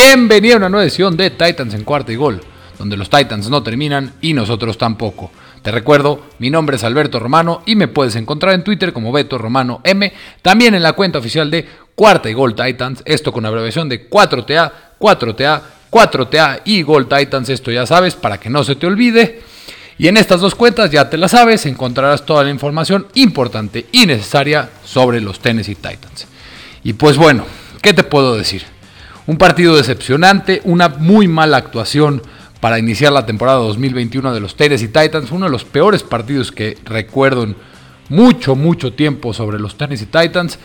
Bienvenido a una nueva edición de Titans en cuarta y gol, donde los Titans no terminan y nosotros tampoco. Te recuerdo, mi nombre es Alberto Romano y me puedes encontrar en Twitter como Beto Romano M, también en la cuenta oficial de Cuarta y Gol Titans, esto con abreviación de 4TA, 4TA, 4TA y Gol Titans, esto ya sabes, para que no se te olvide. Y en estas dos cuentas, ya te las sabes, encontrarás toda la información importante y necesaria sobre los Tennessee Titans. Y pues bueno, ¿qué te puedo decir? Un partido decepcionante, una muy mala actuación para iniciar la temporada 2021 de los Tennessee Titans, uno de los peores partidos que recuerdo en mucho, mucho tiempo sobre los Tennessee Titans.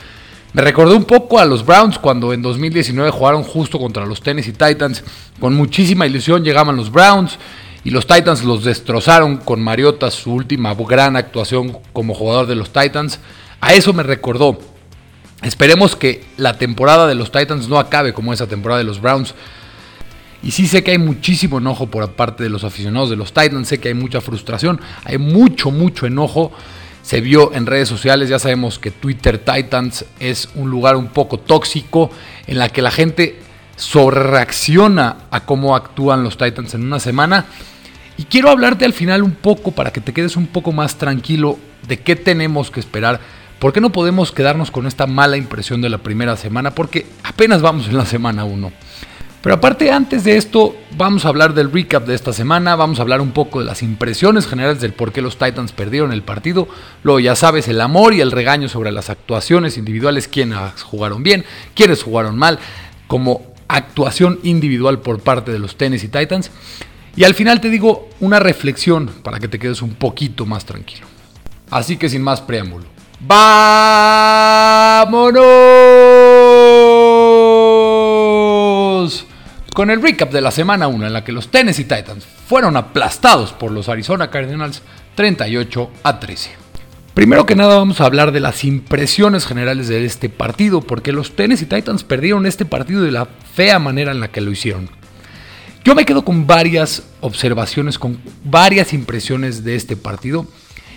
Me recordó un poco a los Browns cuando en 2019 jugaron justo contra los Tennessee Titans. Con muchísima ilusión llegaban los Browns y los Titans los destrozaron con Mariota, su última gran actuación como jugador de los Titans. A eso me recordó. Esperemos que la temporada de los Titans no acabe como esa temporada de los Browns. Y sí sé que hay muchísimo enojo por parte de los aficionados de los Titans, sé que hay mucha frustración, hay mucho, mucho enojo. Se vio en redes sociales, ya sabemos que Twitter Titans es un lugar un poco tóxico en la que la gente sobrereacciona a cómo actúan los Titans en una semana. Y quiero hablarte al final un poco para que te quedes un poco más tranquilo de qué tenemos que esperar. ¿Por qué no podemos quedarnos con esta mala impresión de la primera semana? Porque apenas vamos en la semana 1. Pero aparte, antes de esto, vamos a hablar del recap de esta semana, vamos a hablar un poco de las impresiones generales del por qué los Titans perdieron el partido, luego ya sabes, el amor y el regaño sobre las actuaciones individuales, quiénes jugaron bien, quiénes jugaron mal, como actuación individual por parte de los Tennessee Titans. Y al final te digo una reflexión para que te quedes un poquito más tranquilo. Así que sin más preámbulo. ¡Vámonos! Con el recap de la semana 1 en la que los Tennessee Titans fueron aplastados por los Arizona Cardinals 38 a 13. Primero que nada vamos a hablar de las impresiones generales de este partido, porque los Tennessee Titans perdieron este partido de la fea manera en la que lo hicieron. Yo me quedo con varias observaciones, con varias impresiones de este partido.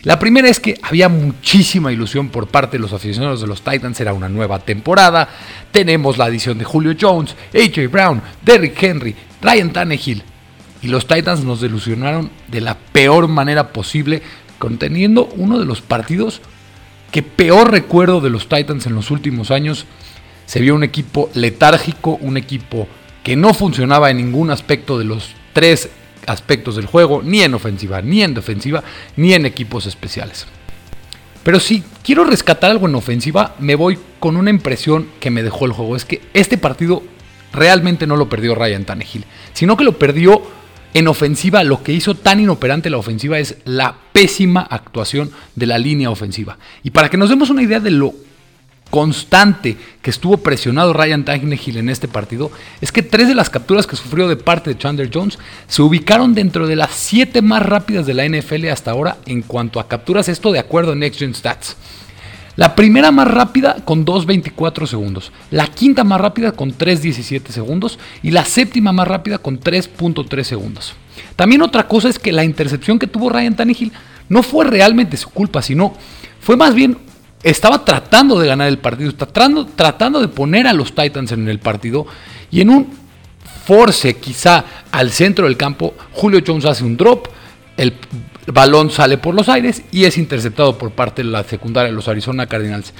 La primera es que había muchísima ilusión por parte de los aficionados de los Titans, era una nueva temporada. Tenemos la adición de Julio Jones, AJ Brown, Derrick Henry, Ryan Tannehill. Y los Titans nos delusionaron de la peor manera posible, conteniendo uno de los partidos que peor recuerdo de los Titans en los últimos años. Se vio un equipo letárgico, un equipo que no funcionaba en ningún aspecto de los tres aspectos del juego, ni en ofensiva, ni en defensiva, ni en equipos especiales. Pero si quiero rescatar algo en ofensiva, me voy con una impresión que me dejó el juego. Es que este partido realmente no lo perdió Ryan Tannehill, sino que lo perdió en ofensiva. Lo que hizo tan inoperante la ofensiva es la pésima actuación de la línea ofensiva. Y para que nos demos una idea de lo constante que estuvo presionado Ryan Tannehill en este partido es que tres de las capturas que sufrió de parte de Chandler Jones se ubicaron dentro de las siete más rápidas de la NFL hasta ahora en cuanto a capturas, esto de acuerdo a Next Gen Stats. La primera más rápida con 2.24 segundos, la quinta más rápida con 3.17 segundos y la séptima más rápida con 3.3 segundos. También otra cosa es que la intercepción que tuvo Ryan Tannehill no fue realmente su culpa, sino fue más bien estaba tratando de ganar el partido, tratando, tratando de poner a los Titans en el partido y en un force quizá al centro del campo, Julio Jones hace un drop, el balón sale por los aires y es interceptado por parte de la secundaria de los Arizona Cardinals.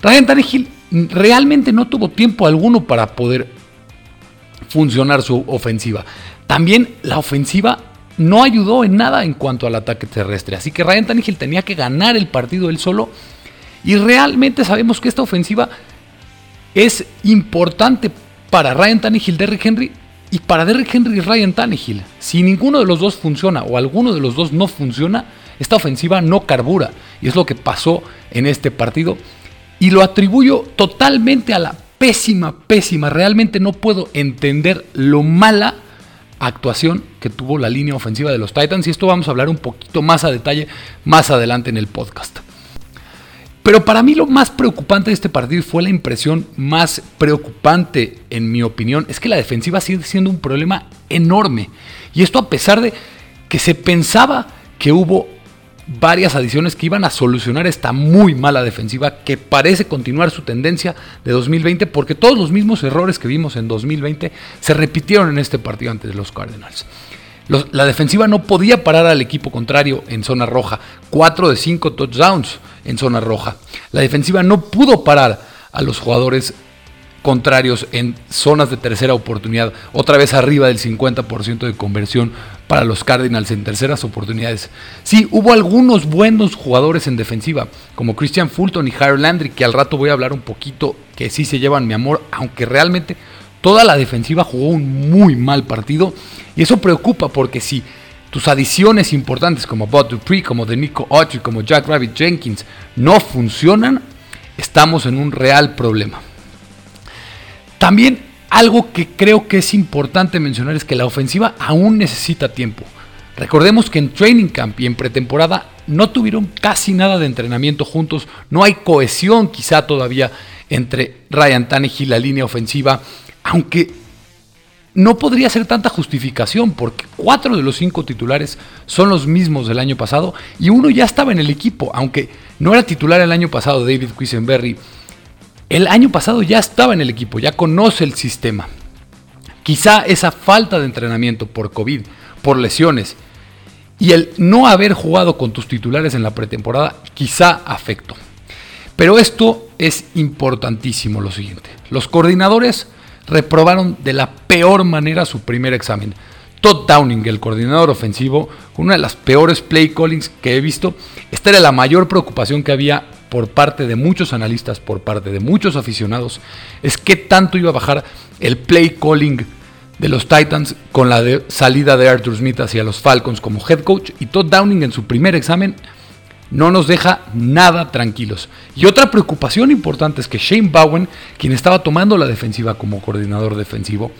Ryan Tannehill realmente no tuvo tiempo alguno para poder funcionar su ofensiva. También la ofensiva no ayudó en nada en cuanto al ataque terrestre. Así que Ryan Tannehill tenía que ganar el partido él solo y realmente sabemos que esta ofensiva es importante para Ryan Tannehill, Derrick Henry y para Derrick Henry y Ryan Tannehill. Si ninguno de los dos funciona o alguno de los dos no funciona, esta ofensiva no carbura. Y es lo que pasó en este partido. Y lo atribuyo totalmente a la pésima, pésima. Realmente no puedo entender lo mala actuación que tuvo la línea ofensiva de los Titans. Y esto vamos a hablar un poquito más a detalle más adelante en el podcast. Pero para mí lo más preocupante de este partido fue la impresión más preocupante, en mi opinión, es que la defensiva sigue siendo un problema enorme. Y esto a pesar de que se pensaba que hubo varias adiciones que iban a solucionar esta muy mala defensiva que parece continuar su tendencia de 2020 porque todos los mismos errores que vimos en 2020 se repitieron en este partido ante los Cardinals. La defensiva no podía parar al equipo contrario en zona roja. 4 de 5 touchdowns en zona roja. La defensiva no pudo parar a los jugadores contrarios en zonas de tercera oportunidad, otra vez arriba del 50% de conversión para los Cardinals en terceras oportunidades. Sí, hubo algunos buenos jugadores en defensiva, como Christian Fulton y Harold Landry, que al rato voy a hablar un poquito, que sí se llevan mi amor, aunque realmente toda la defensiva jugó un muy mal partido, y eso preocupa porque si tus adiciones importantes como Bob Dupree, como de Nico Autry, como Jack Rabbit Jenkins no funcionan, estamos en un real problema. También algo que creo que es importante mencionar es que la ofensiva aún necesita tiempo. Recordemos que en training camp y en pretemporada no tuvieron casi nada de entrenamiento juntos, no hay cohesión quizá todavía entre Ryan Tannehill y la línea ofensiva, aunque no podría ser tanta justificación porque cuatro de los cinco titulares son los mismos del año pasado y uno ya estaba en el equipo, aunque no era titular el año pasado David Quisenberry el año pasado ya estaba en el equipo, ya conoce el sistema. Quizá esa falta de entrenamiento por COVID, por lesiones y el no haber jugado con tus titulares en la pretemporada quizá afectó. Pero esto es importantísimo lo siguiente. Los coordinadores reprobaron de la peor manera su primer examen. Todd Downing, el coordinador ofensivo, una de las peores play callings que he visto, esta era la mayor preocupación que había por parte de muchos analistas, por parte de muchos aficionados, es qué tanto iba a bajar el play calling de los Titans con la salida de Arthur Smith hacia los Falcons como head coach y Todd Downing en su primer examen no nos deja nada tranquilos. Y otra preocupación importante es que Shane Bowen, quien estaba tomando la defensiva como coordinador defensivo,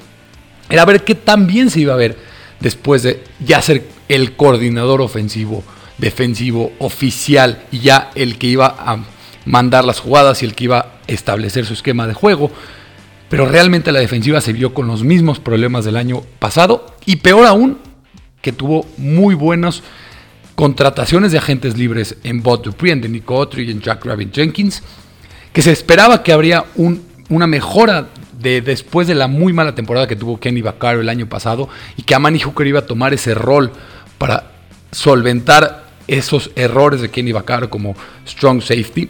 era ver qué tan bien se iba a ver después de ya ser el coordinador ofensivo defensivo oficial y ya el que iba a mandar las jugadas y el que iba a establecer su esquema de juego. Pero realmente la defensiva se vio con los mismos problemas del año pasado y peor aún que tuvo muy buenas contrataciones de agentes libres en Bot Dupree, en Nico Autry y en Jack Rabbit Jenkins, que se esperaba que habría un, una mejora de después de la muy mala temporada que tuvo Kenny Vaccaro el año pasado y que Amani Hooker iba a tomar ese rol para solventar esos errores de Kenny Vaccaro como strong safety.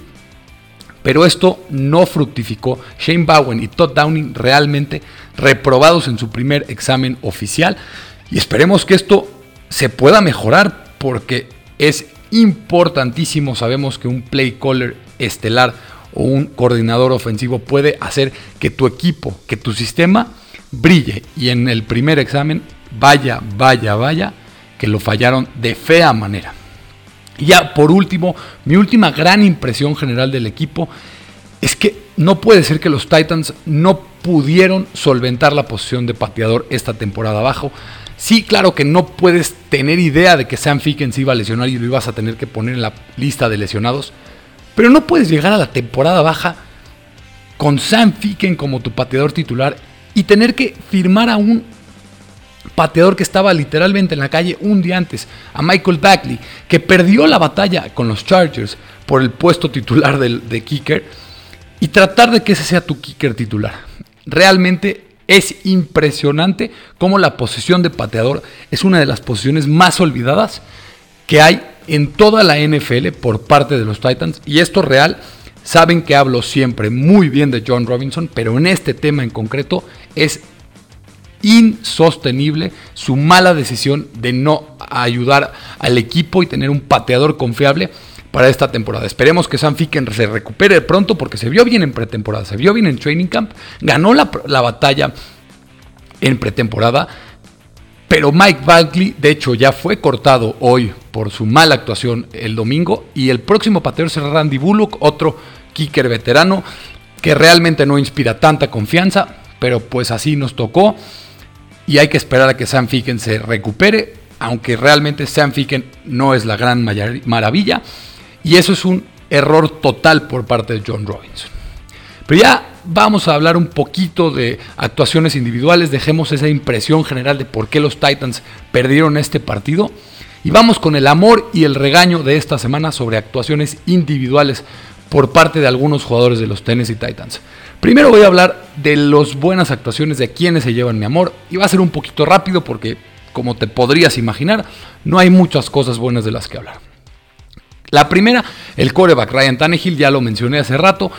Pero esto no fructificó. Shane Bowen y Todd Downing realmente reprobados en su primer examen oficial. Y esperemos que esto se pueda mejorar porque es importantísimo. Sabemos que un play caller estelar o un coordinador ofensivo puede hacer que tu equipo, que tu sistema brille. Y en el primer examen, vaya, vaya, vaya, que lo fallaron de fea manera. Y ya por último, mi última gran impresión general del equipo es que no puede ser que los Titans no pudieron solventar la posición de pateador esta temporada abajo. Sí, claro que no puedes tener idea de que Sam Ficken se iba a lesionar y lo ibas a tener que poner en la lista de lesionados. Pero no puedes llegar a la temporada baja con Sam Ficken como tu pateador titular y tener que firmar a un pateador que estaba literalmente en la calle un día antes, a Michael Bagley, que perdió la batalla con los Chargers por el puesto titular de, kicker, y tratar de que ese sea tu kicker titular. Realmente es impresionante cómo la posición de pateador es una de las posiciones más olvidadas que hay en toda la NFL por parte de los Titans. Y esto real, saben que hablo siempre muy bien de John Robinson, pero en este tema en concreto es insostenible su mala decisión de no ayudar al equipo y tener un pateador confiable para esta temporada. Esperemos que Sam Ficken se recupere pronto porque se vio bien en pretemporada, se vio bien en training camp, ganó la, batalla en pretemporada, pero Mike Bagley de hecho ya fue cortado hoy por su mala actuación el domingo y el próximo pateador será Randy Bullock, otro kicker veterano que realmente no inspira tanta confianza, pero pues así nos tocó y hay que esperar a que Sam Ficken se recupere, aunque realmente Sam Ficken no es la gran maravilla. Y eso es un error total por parte de John Robinson. Pero ya vamos a hablar un poquito de actuaciones individuales, dejemos esa impresión general de por qué los Titans perdieron este partido. Y vamos con el amor y el regaño de esta semana sobre actuaciones individuales por parte de algunos jugadores de los Tennessee Titans. Primero voy a hablar de las buenas actuaciones de quienes se llevan mi amor y va a ser un poquito rápido porque como te podrías imaginar, no hay muchas cosas buenas de las que hablar. La primera, el coreback Ryan Tannehill, ya lo mencioné hace rato.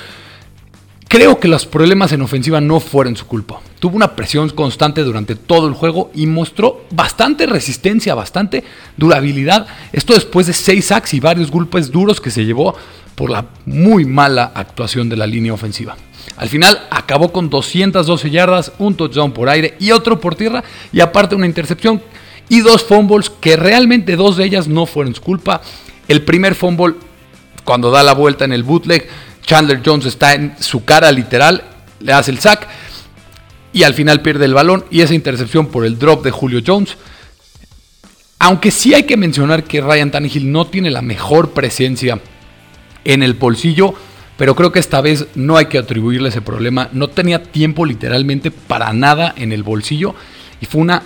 Creo que los problemas en ofensiva no fueron su culpa. Tuvo una presión constante durante todo el juego y mostró bastante resistencia, bastante durabilidad. Esto después de seis sacks y varios golpes duros que se llevó por la muy mala actuación de la línea ofensiva. Al final acabó con 212 yardas, un touchdown por aire y otro por tierra y aparte una intercepción y dos fumbles que realmente dos de ellas no fueron su culpa. El primer fumble cuando da la vuelta en el bootleg, Chandler Jones está en su cara literal, le hace el sack y al final pierde el balón y esa intercepción por el drop de Julio Jones. Aunque sí hay que mencionar que Ryan Tannehill no tiene la mejor presencia en el bolsillo, pero creo que esta vez no hay que atribuirle ese problema. No tenía tiempo literalmente para nada en el bolsillo y fue una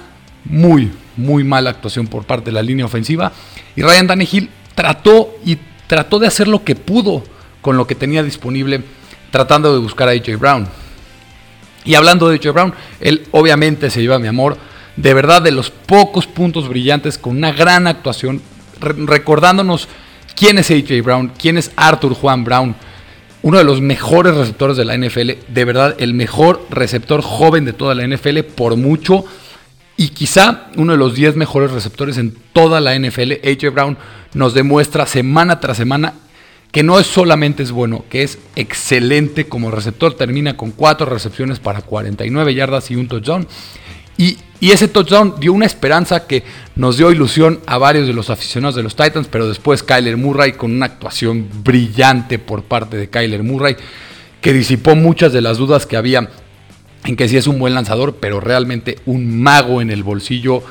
muy, muy mala actuación por parte de la línea ofensiva. Y Ryan Tannehill trató y trató de hacer lo que pudo con lo que tenía disponible, tratando de buscar a AJ Brown. Y hablando de AJ Brown, él obviamente se lleva mi amor. De verdad, de los pocos puntos brillantes con una gran actuación, recordándonos quién es AJ Brown, quién es Arthur Juan Brown uno de los mejores receptores de la NFL, de verdad el mejor receptor joven de toda la NFL por mucho y quizá uno de los 10 mejores receptores en toda la NFL. AJ Brown nos demuestra semana tras semana que no es solamente es bueno, que es excelente como receptor. Termina con 4 recepciones para 49 yardas y un touchdown. Y, ese touchdown dio una esperanza que nos dio ilusión a varios de los aficionados de los Titans, pero después Kyler Murray con una actuación brillante por parte de Kyler Murray, que disipó muchas de las dudas que había en que sí es un buen lanzador, pero realmente un mago en el bolsillo.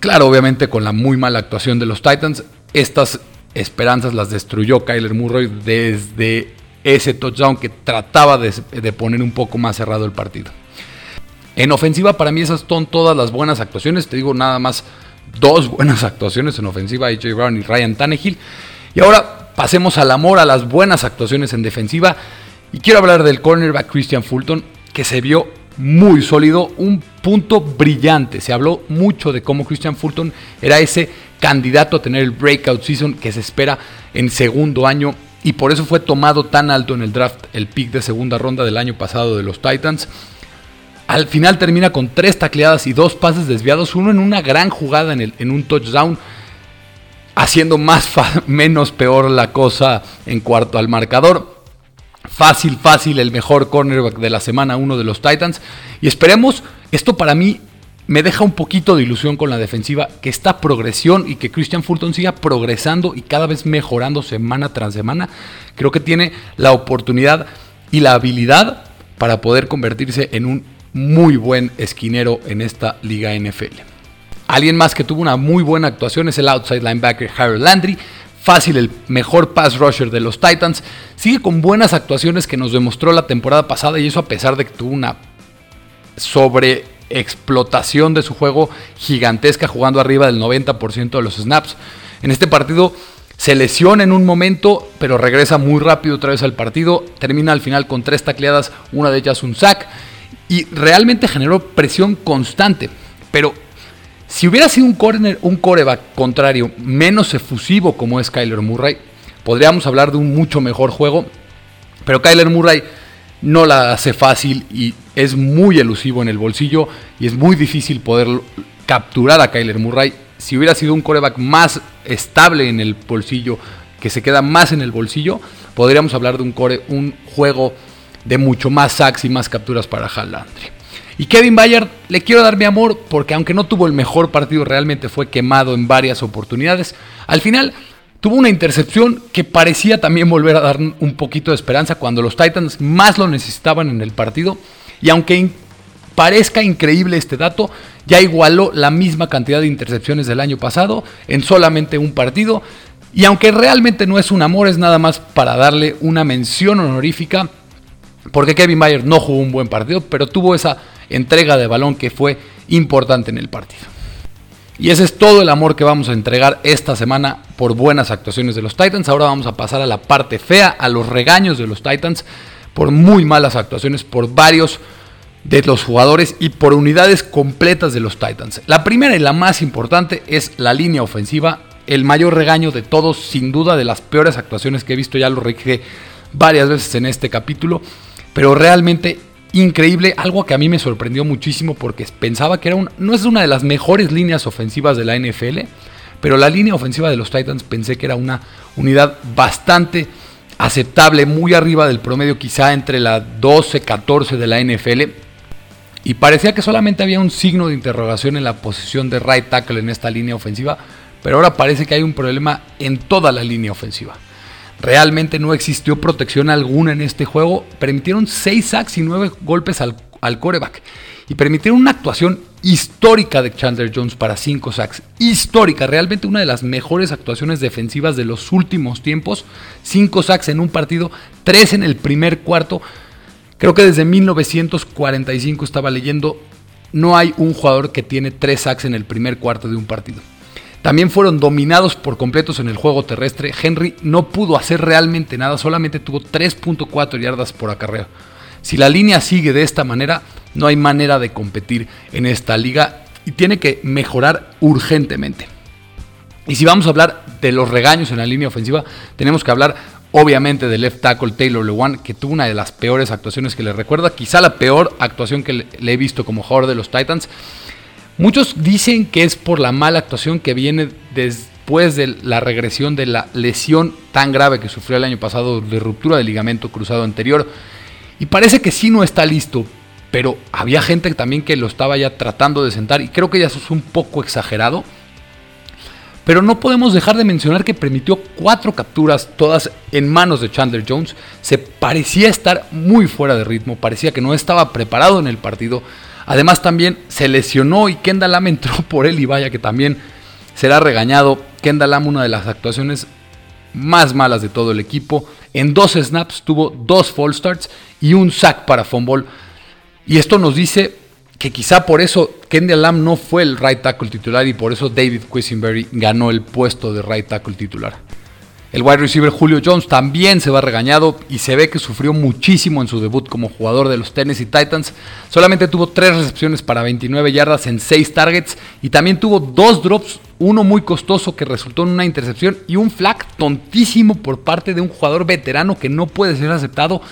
Claro, obviamente con la muy mala actuación de los Titans, estas esperanzas las destruyó Kyler Murray desde ese touchdown que trataba de, poner un poco más cerrado el partido. En ofensiva, para mí esas son todas las buenas actuaciones. Te digo nada más dos buenas actuaciones en ofensiva, AJ Brown y Ryan Tannehill. Y ahora pasemos al amor a las buenas actuaciones en defensiva. Y quiero hablar del cornerback Christian Fulton, que se vio muy sólido, un punto brillante. Se habló mucho de cómo Christian Fulton era ese candidato a tener el breakout season que se espera en segundo año y por eso fue tomado tan alto en el draft, el pick de segunda ronda del año pasado de los Titans. Al final termina con tres tacleadas y dos pases desviados, uno en una gran jugada en, un touchdown, haciendo más menos peor la cosa en cuarto al marcador. Fácil, fácil, el mejor cornerback de la semana uno de los Titans. Y esperemos, esto para mí me deja un poquito de ilusión con la defensiva, que esta progresión y que Christian Fulton siga progresando y cada vez mejorando semana tras semana. Creo que tiene la oportunidad y la habilidad para poder convertirse en un muy buen esquinero en esta liga NFL. Alguien más que tuvo una muy buena actuación es el outside linebacker Harold Landry. Fácil, el mejor pass rusher de los Titans. Sigue con buenas actuaciones que nos demostró la temporada pasada y eso a pesar de que tuvo una sobreexplotación de su juego gigantesca jugando arriba del 90% de los snaps. En este partido se lesiona en un momento, pero regresa muy rápido otra vez al partido. Termina al final con tres tacleadas, una de ellas un sack y realmente generó presión constante. Pero si hubiera sido un, corner, un coreback contrario menos efusivo como es Kyler Murray, podríamos hablar de un mucho mejor juego. Pero Kyler Murray no la hace fácil y es muy elusivo en el bolsillo y es muy difícil poder capturar a Kyler Murray. Si hubiera sido un coreback más estable en el bolsillo, que se queda más en el bolsillo, podríamos hablar de un, core, un juego de mucho más sacks y más capturas para Hal Landry. Y Kevin Bayard, le quiero dar mi amor porque aunque no tuvo el mejor partido, realmente fue quemado en varias oportunidades. Al final tuvo una intercepción que parecía también volver a dar un poquito de esperanza cuando los Titans más lo necesitaban en el partido. Y aunque parezca increíble este dato, ya igualó la misma cantidad de intercepciones del año pasado en solamente un partido. Y aunque realmente no es un amor, es nada más para darle una mención honorífica porque Kevin Mayer no jugó un buen partido, pero tuvo esa entrega de balón que fue importante en el partido. Y ese es todo el amor que vamos a entregar esta semana por buenas actuaciones de los Titans. Ahora vamos a pasar a la parte fea, a los regaños de los Titans por muy malas actuaciones, por varios de los jugadores y por unidades completas de los Titans. La primera y la más importante es la línea ofensiva. El mayor regaño de todos, sin duda, de las peores actuaciones que he visto, ya lo dije varias veces en este capítulo, pero realmente increíble, algo que a mí me sorprendió muchísimo porque pensaba que era un, no es una de las mejores líneas ofensivas de la NFL, pero la línea ofensiva de los Titans pensé que era una unidad bastante aceptable, muy arriba del promedio, quizá entre la 12-14 de la NFL. Y parecía que solamente había un signo de interrogación en la posición de right tackle en esta línea ofensiva, pero ahora parece que hay un problema en toda la línea ofensiva. Realmente no existió protección alguna en este juego. Permitieron 6 sacks y 9 golpes al, al coreback. Y permitieron una actuación histórica de Chandler Jones para 5 sacks. Histórica, realmente una de las mejores actuaciones defensivas de los últimos tiempos. 5 sacks en un partido, 3 en el primer cuarto. Creo que desde 1945 estaba leyendo, no hay un jugador que tiene 3 sacks en el primer cuarto de un partido. También fueron dominados por completos en el juego terrestre. Henry no pudo hacer realmente nada, solamente tuvo 3.4 yardas por acarreo. Si la línea sigue de esta manera, no hay manera de competir en esta liga y tiene que mejorar urgentemente. Y si vamos a hablar de los regaños en la línea ofensiva, tenemos que hablar obviamente del left tackle Taylor Lewan, que tuvo una de las peores actuaciones que le recuerda, quizá la peor actuación que le he visto como jugador de los Titans. Muchos dicen que es por la mala actuación que viene después de la regresión de la lesión tan grave que sufrió el año pasado de ruptura del ligamento cruzado anterior. Y parece que sí no está listo, pero había gente también que lo estaba ya tratando de sentar y creo que ya eso es un poco exagerado. Pero no podemos dejar de mencionar que permitió cuatro capturas, todas en manos de Chandler Jones. Se parecía estar muy fuera de ritmo, parecía que no estaba preparado en el partido. Además también se lesionó y Kendall Lam entró por él y vaya que también será regañado. Kendall Lam una de las actuaciones más malas de todo el equipo. En dos snaps tuvo dos fall starts y un sack para fumble. Y esto nos dice que quizá por eso Kendall Lam no fue el right tackle titular y por eso David Quisenberry ganó el puesto de right tackle titular. El wide receiver Julio Jones también se va regañado y se ve que sufrió muchísimo en su debut como jugador de los Tennessee Titans. Solamente tuvo 3 recepciones para 29 yardas en 6 targets y también tuvo dos drops, uno muy costoso que resultó en una intercepción y un flag tontísimo por parte de un jugador veterano que no puede ser aceptado,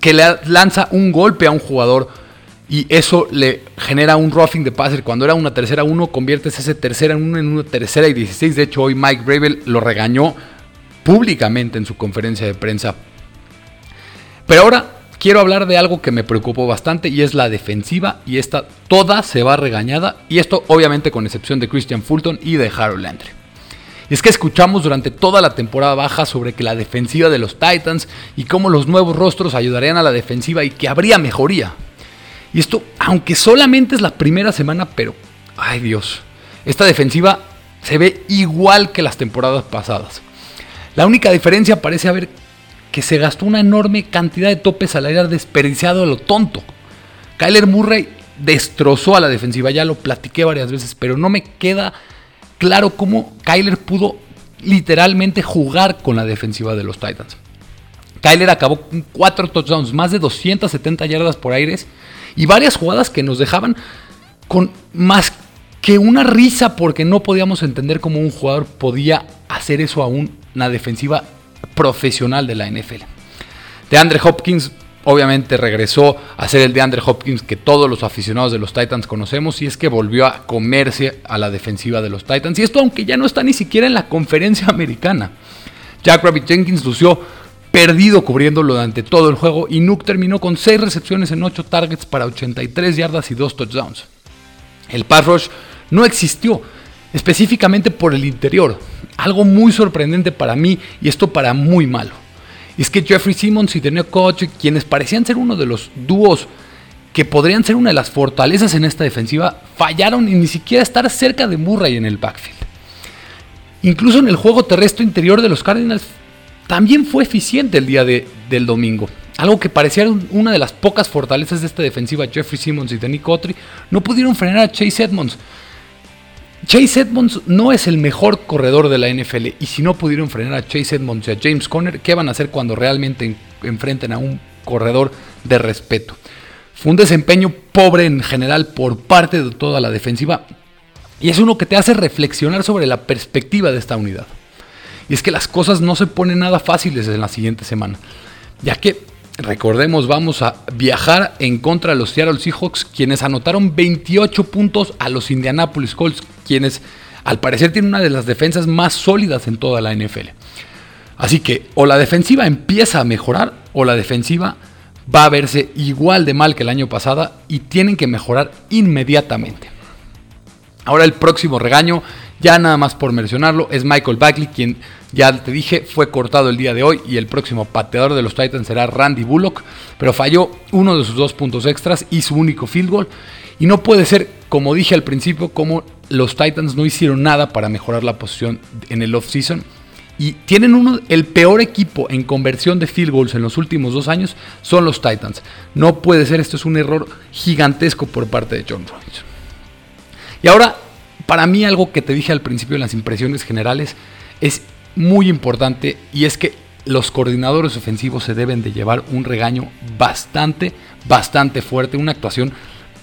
que le lanza un golpe a un jugador y eso le genera un roughing de passer. Cuando era una tercera uno, conviertes ese tercera en uno en una tercera y 16. De hecho, hoy Mike Bravel lo regañó públicamente en su conferencia de prensa. Pero ahora quiero hablar de algo que me preocupó bastante y es la defensiva y esta toda se va regañada y esto obviamente con excepción de Christian Fulton y de Harold Landry. Es que escuchamos durante toda la temporada baja sobre que la defensiva de los Titans y cómo los nuevos rostros ayudarían a la defensiva y que habría mejoría. Y esto, aunque solamente es la primera semana, pero, ay Dios, esta defensiva se ve igual que las temporadas pasadas. La única diferencia parece haber que se gastó una enorme cantidad de topes al aire desperdiciado a lo tonto. Kyler Murray destrozó a la defensiva, ya lo platiqué varias veces, pero no me queda claro cómo Kyler pudo literalmente jugar con la defensiva de los Titans. Kyler acabó con 4 touchdowns, más de 270 yardas por aires y varias jugadas que nos dejaban con más que una risa porque no podíamos entender cómo un jugador podía hacer eso a una defensiva profesional de la NFL. De Andre Hopkins obviamente regresó a ser el de Andre Hopkins que todos los aficionados de los Titans conocemos y es que volvió a comerse a la defensiva de los Titans y esto aunque ya no está ni siquiera en la conferencia americana. Jack Rabbit Jenkins lució perdido cubriéndolo durante todo el juego y Nuke terminó con 6 recepciones en 8 targets para 83 yardas y 2 touchdowns. El pass rush no existió, específicamente por el interior. Algo muy sorprendente para mí y esto para muy malo. es que Jeffrey Simmons y Daniel Koch, quienes parecían ser uno de los dúos que podrían ser una de las fortalezas en esta defensiva, fallaron y ni siquiera estar cerca de Murray en el backfield. Incluso en el juego terrestre interior de los Cardinals también fue eficiente el día del domingo. Algo que parecía una de las pocas fortalezas de esta defensiva, Jeffrey Simmons y Danny Cotry, no pudieron frenar a Chase Edmonds. Chase Edmonds no es el mejor corredor de la NFL y si no pudieron frenar a Chase Edmonds y a James Conner, ¿qué van a hacer cuando realmente enfrenten a un corredor de respeto? Fue un desempeño pobre en general por parte de toda la defensiva y es uno que te hace reflexionar sobre la perspectiva de esta unidad. Y es que las cosas no se ponen nada fáciles en la siguiente semana, ya que recordemos, vamos a viajar en contra de los Seattle Seahawks, quienes anotaron 28 puntos a los Indianapolis Colts, quienes al parecer tienen una de las defensas más sólidas en toda la NFL. Así que o la defensiva empieza a mejorar o la defensiva va a verse igual de mal que el año pasado y tienen que mejorar inmediatamente. Ahora el próximo regaño, ya nada más por mencionarlo, es Michael Bagley, quien ya te dije fue cortado el día de hoy y el próximo pateador de los Titans será Randy Bullock, pero falló uno de sus dos puntos extras y su único field goal. Y no puede ser, como dije al principio, como los Titans no hicieron nada para mejorar la posición en el offseason. Y tienen uno, el peor equipo en conversión de field goals en los últimos dos años, son los Titans. No puede ser, esto es un error gigantesco por parte de John Robinson. Y ahora, para mí algo que te dije al principio en las impresiones generales es muy importante y es que los coordinadores ofensivos se deben de llevar un regaño bastante, bastante fuerte, una actuación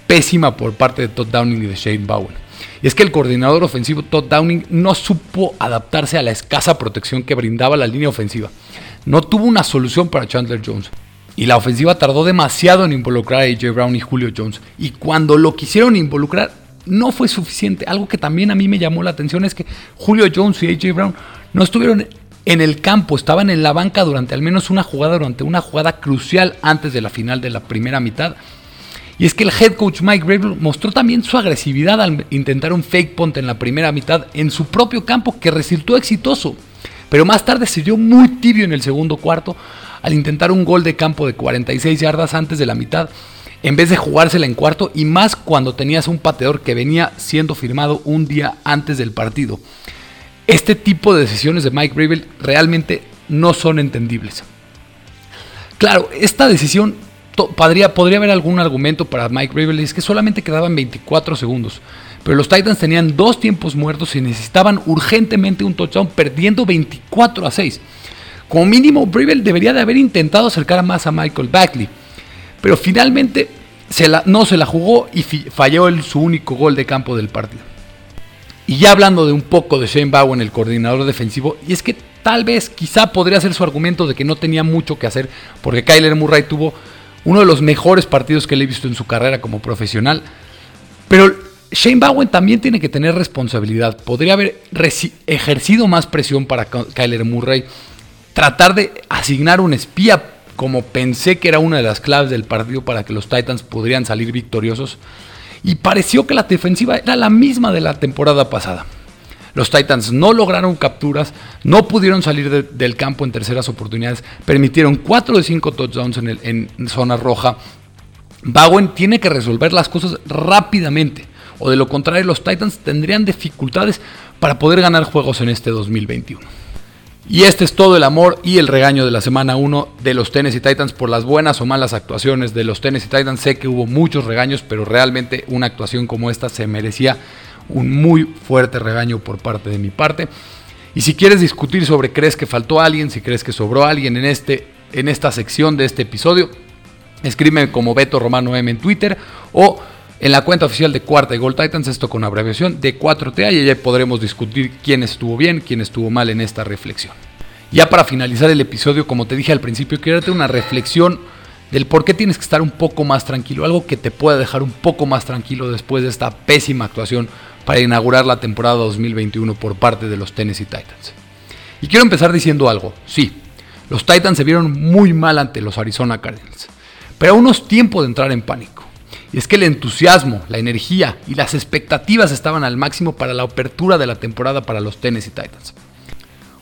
pésima por parte de Todd Downing y de Shane Bowen. Y es que el coordinador ofensivo Todd Downing no supo adaptarse a la escasa protección que brindaba la línea ofensiva. No tuvo una solución para Chandler Jones. Y la ofensiva tardó demasiado en involucrar a AJ Brown y Julio Jones. Y cuando lo quisieron involucrar, no fue suficiente. Algo que también a mí me llamó la atención es que Julio Jones y AJ Brown no estuvieron en el campo, estaban en la banca durante al menos una jugada, durante una jugada crucial antes de la final de la primera mitad. Y es que el head coach Mike Vrabel mostró también su agresividad al intentar un fake punt en la primera mitad en su propio campo que resultó exitoso. Pero más tarde se dio muy tibio en el segundo cuarto al intentar un gol de campo de 46 yardas antes de la mitad en vez de jugársela en cuarto y más cuando tenías un pateador que venía siendo firmado un día antes del partido. Este tipo de decisiones de Mike Vrabel realmente no son entendibles. Claro, esta decisión podría, podría haber algún argumento para Mike Vrabel, es que solamente quedaban 24 segundos. Pero los Titans tenían dos tiempos muertos y necesitaban urgentemente un touchdown, perdiendo 24 a 6. Como mínimo, Vrabel debería de haber intentado acercar más a Michael Backley. Pero finalmente no se la jugó y falló el, su único gol de campo del partido. Y ya hablando de un poco de Shane Bowen, el coordinador defensivo, y es que tal vez, quizá podría ser su argumento de que no tenía mucho que hacer, porque Kyler Murray tuvo uno de los mejores partidos que le he visto en su carrera como profesional. Pero Shane Bowen también tiene que tener responsabilidad. Podría haber ejercido más presión para Kyler Murray, tratar de asignar un espía, como pensé que era una de las claves del partido para que los Titans podrían salir victoriosos y pareció que la defensiva era la misma de la temporada pasada. Los Titans no lograron capturas, no pudieron salir del campo en terceras oportunidades, permitieron 4 de 5 touchdowns en, en zona roja. Bowen tiene que resolver las cosas rápidamente, o de lo contrario los Titans tendrían dificultades para poder ganar juegos en este 2021. Y este es todo el amor y el regaño de la semana 1 de los Tennessee Titans por las buenas o malas actuaciones de los Tennessee Titans. Sé que hubo muchos regaños, pero realmente una actuación como esta se merecía un muy fuerte regaño por parte de mi parte. Y si quieres discutir sobre crees que faltó alguien, si crees que sobró alguien en, este, en esta sección de este episodio, escríbeme como Beto Romano M en Twitter o en la cuenta oficial de Cuarta y Gol Titans, esto con abreviación de 4TA, y ya podremos discutir quién estuvo bien, quién estuvo mal en esta reflexión. Ya para finalizar el episodio, como te dije al principio, quiero darte una reflexión del por qué tienes que estar un poco más tranquilo, algo que te pueda dejar un poco más tranquilo después de esta pésima actuación para inaugurar la temporada 2021 por parte de los Tennessee Titans. Y quiero empezar diciendo algo, sí, los Titans se vieron muy mal ante los Arizona Cardinals, pero aún no es tiempo de entrar en pánico. Y es que el entusiasmo, la energía y las expectativas estaban al máximo para la apertura de la temporada para los Tennessee Titans.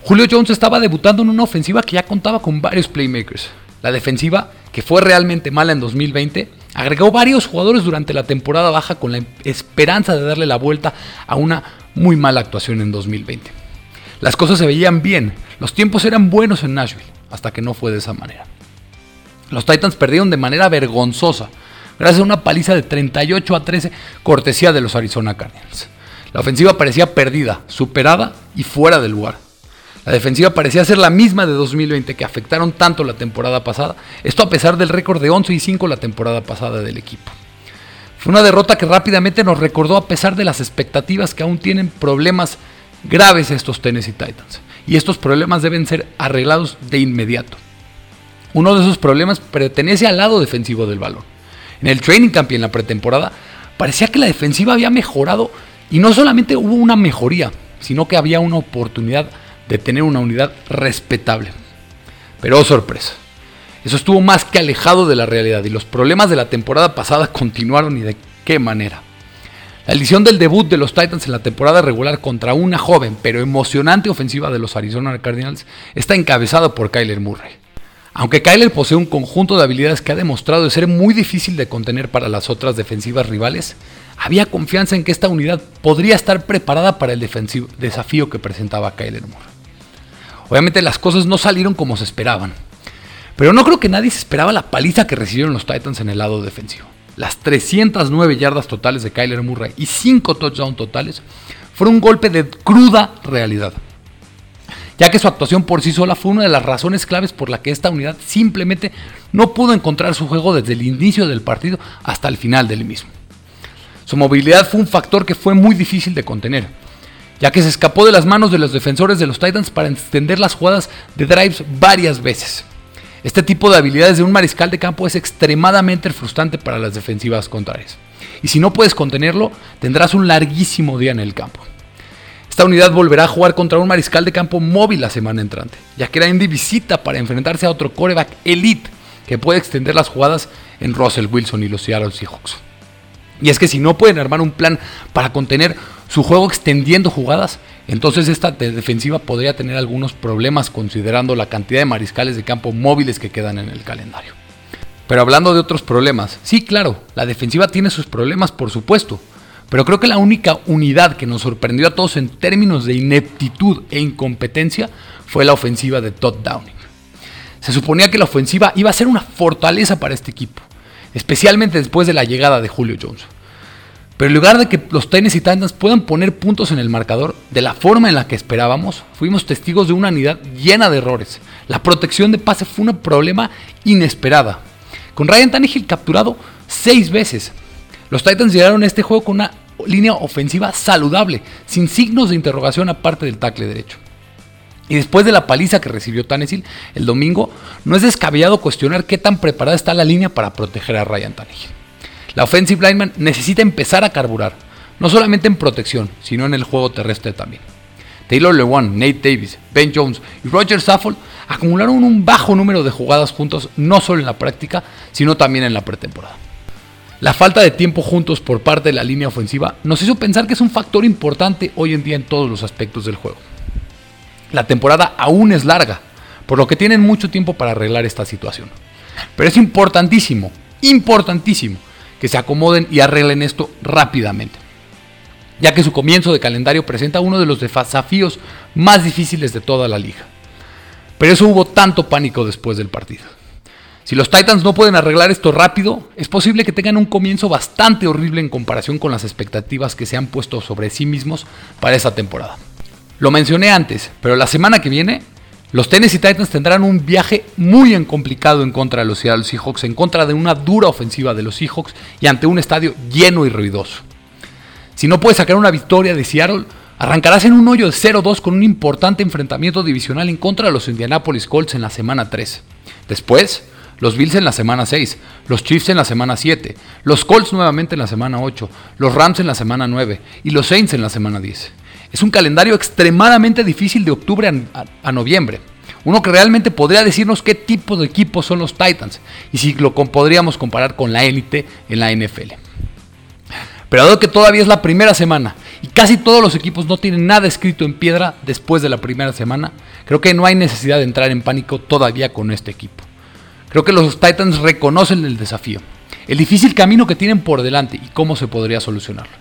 Julio Jones estaba debutando en una ofensiva que ya contaba con varios playmakers. La defensiva, que fue realmente mala en 2020, agregó varios jugadores durante la temporada baja con la esperanza de darle la vuelta a una muy mala actuación en 2020. Las cosas se veían bien, los tiempos eran buenos en Nashville, hasta que no fue de esa manera. Los Titans perdieron de manera vergonzosa gracias a una paliza de 38 a 13 cortesía de los Arizona Cardinals. La ofensiva parecía perdida, superada y fuera de lugar. La defensiva parecía ser la misma de 2020 que afectaron tanto la temporada pasada, esto a pesar del récord de 11 y 5 la temporada pasada del equipo. Fue una derrota que rápidamente nos recordó a pesar de las expectativas que aún tienen problemas graves estos Tennessee Titans. Y estos problemas deben ser arreglados de inmediato. Uno de esos problemas pertenece al lado defensivo del balón. En el training camp y en la pretemporada parecía que la defensiva había mejorado y no solamente hubo una mejoría, sino que había una oportunidad de tener una unidad respetable. Pero oh sorpresa, eso estuvo más que alejado de la realidad y los problemas de la temporada pasada continuaron y de qué manera. La edición del debut de los Titans en la temporada regular contra una joven pero emocionante ofensiva de los Arizona Cardinals está encabezado por Kyler Murray. Aunque Kyler posee un conjunto de habilidades que ha demostrado ser muy difícil de contener para las otras defensivas rivales, había confianza en que esta unidad podría estar preparada para el desafío que presentaba Kyler Murray. Obviamente las cosas no salieron como se esperaban. Pero no creo que nadie se esperaba la paliza que recibieron los Titans en el lado defensivo. Las 309 yardas totales de Kyler Murray y 5 touchdowns totales fueron un golpe de cruda realidad. Ya que su actuación por sí sola fue una de las razones claves por la que esta unidad simplemente no pudo encontrar su juego desde el inicio del partido hasta el final del mismo. Su movilidad fue un factor que fue muy difícil de contener ya que se escapó de las manos de los defensores de los Titans para extender las jugadas de drives varias veces. Este tipo de habilidades de un mariscal de campo es extremadamente frustrante para las defensivas contrarias. Y si no puedes contenerlo, tendrás un larguísimo día en el campo. Esta unidad volverá a jugar contra un mariscal de campo móvil la semana entrante, ya que era Indy visita para enfrentarse a otro coreback elite que puede extender las jugadas en Russell Wilson y los Seattle Seahawks. Y es que si no pueden armar un plan para contener su juego extendiendo jugadas, entonces esta defensiva podría tener algunos problemas considerando la cantidad de mariscales de campo móviles que quedan en el calendario. Pero hablando de otros problemas, sí, claro, la defensiva tiene sus problemas, por supuesto, pero creo que la única unidad que nos sorprendió a todos en términos de ineptitud e incompetencia fue la ofensiva de Todd Downing. Se suponía que la ofensiva iba a ser una fortaleza para este equipo, especialmente después de la llegada de Julio Jones. Pero en lugar de que los Tennessee Titans puedan poner puntos en el marcador de la forma en la que esperábamos, fuimos testigos de una unidad llena de errores. La protección de pase fue un problema inesperada. Con Ryan Tannehill capturado seis veces. Los Titans llegaron a este juego con una línea ofensiva saludable, sin signos de interrogación aparte del tackle derecho. Y después de la paliza que recibió Tannehill el domingo, no es descabellado cuestionar qué tan preparada está la línea para proteger a Ryan Tannehill. La offensive lineman necesita empezar a carburar, no solamente en protección, sino en el juego terrestre también. Taylor Lewan, Nate Davis, Ben Jones y Roger Saffold acumularon un bajo número de jugadas juntos, no solo en la práctica, sino también en la pretemporada. La falta de tiempo juntos por parte de la línea ofensiva nos hizo pensar que es un factor importante hoy en día en todos los aspectos del juego. La temporada aún es larga, por lo que tienen mucho tiempo para arreglar esta situación. Pero es importantísimo, importantísimo, que se acomoden y arreglen esto rápidamente, ya que su comienzo de calendario presenta uno de los desafíos más difíciles de toda la liga. Pero eso hubo tanto pánico después del partido. Si los Titans no pueden arreglar esto rápido, es posible que tengan un comienzo bastante horrible en comparación con las expectativas que se han puesto sobre sí mismos para esa temporada. Lo mencioné antes, pero la semana que viene los Tennessee Titans tendrán un viaje muy complicado en contra de los Seattle Seahawks, en contra de una dura ofensiva de los Seahawks y ante un estadio lleno y ruidoso. Si no puedes sacar una victoria de Seattle, arrancarás en un hoyo de 0-2 con un importante enfrentamiento divisional en contra de los Indianapolis Colts en la semana 3. Después, los Bills en la semana 6, los Chiefs en la semana 7, los Colts nuevamente en la semana 8, los Rams en la semana 9 y los Saints en la semana 10. Es un calendario extremadamente difícil de octubre a, noviembre. Uno que realmente podría decirnos qué tipo de equipos son los Titans y si lo podríamos comparar con la élite en la NFL. Pero dado que todavía es la primera semana y casi todos los equipos no tienen nada escrito en piedra después de la primera semana, creo que no hay necesidad de entrar en pánico todavía con este equipo. Creo que los Titans reconocen el desafío, el difícil camino que tienen por delante y cómo se podría solucionarlo.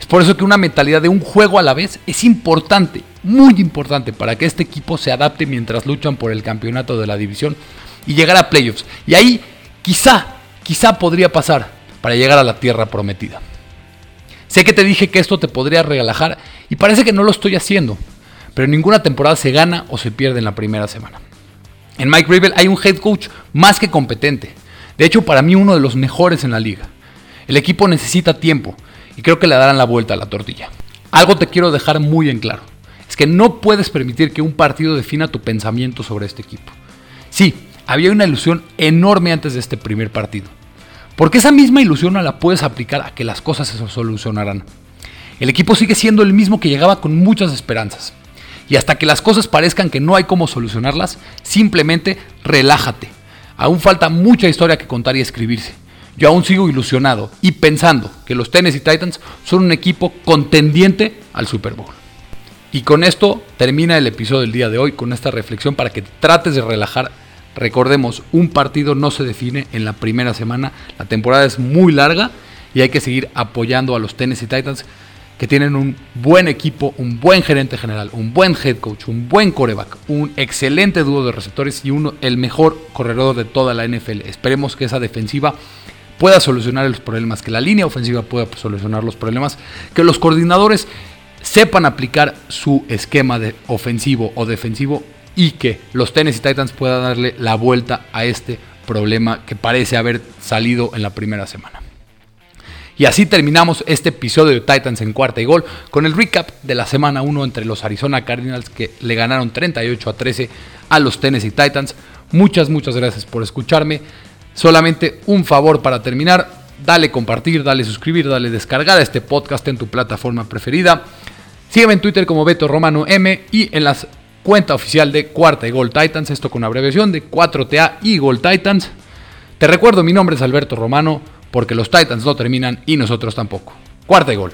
Es por eso que una mentalidad de un juego a la vez es importante, muy importante para que este equipo se adapte mientras luchan por el campeonato de la división y llegar a playoffs. Y ahí quizá, quizá podría pasar para llegar a la tierra prometida. Sé que te dije que esto te podría relajar y parece que no lo estoy haciendo, pero ninguna temporada se gana o se pierde en la primera semana. En Mike Rivel hay un head coach más que competente, de hecho para mí uno de los mejores en la liga. El equipo necesita tiempo y creo que le darán la vuelta a la tortilla. Algo te quiero dejar muy en claro, es que no puedes permitir que un partido defina tu pensamiento sobre este equipo. Sí, había una ilusión enorme antes de este primer partido, porque esa misma ilusión no la puedes aplicar a que las cosas se solucionarán. El equipo sigue siendo el mismo que llegaba con muchas esperanzas. Y hasta que las cosas parezcan que no hay cómo solucionarlas, simplemente relájate. Aún falta mucha historia que contar y escribirse. Yo aún sigo ilusionado y pensando que los Tennessee Titans son un equipo contendiente al Super Bowl. Y con esto termina el episodio del día de hoy, con esta reflexión para que trates de relajar. Recordemos, un partido no se define en la primera semana, la temporada es muy larga y hay que seguir apoyando a los Tennessee Titans que tienen un buen equipo, un buen gerente general, un buen head coach, un buen coreback, un excelente dúo de receptores y uno, el mejor corredor de toda la NFL. Esperemos que esa defensiva pueda solucionar los problemas, que la línea ofensiva pueda solucionar los problemas, que los coordinadores sepan aplicar su esquema de ofensivo o defensivo y que los Tennessee Titans puedan darle la vuelta a este problema que parece haber salido en la primera semana. Y así terminamos este episodio de Titans en cuarta y gol con el recap de la semana 1 entre los Arizona Cardinals que le ganaron 38 a 13 a los Tennessee Titans. Muchas, muchas gracias por escucharme. Solamente un favor para terminar, dale compartir, dale suscribir, dale descargar este podcast en tu plataforma preferida. Sígueme en Twitter como Beto Romano M y en la cuenta oficial de Cuarta y Gol Titans, esto con abreviación de 4TA y Gol Titans. Te recuerdo, mi nombre es Alberto Romano porque los Titans no terminan y nosotros tampoco. Cuarta y gol.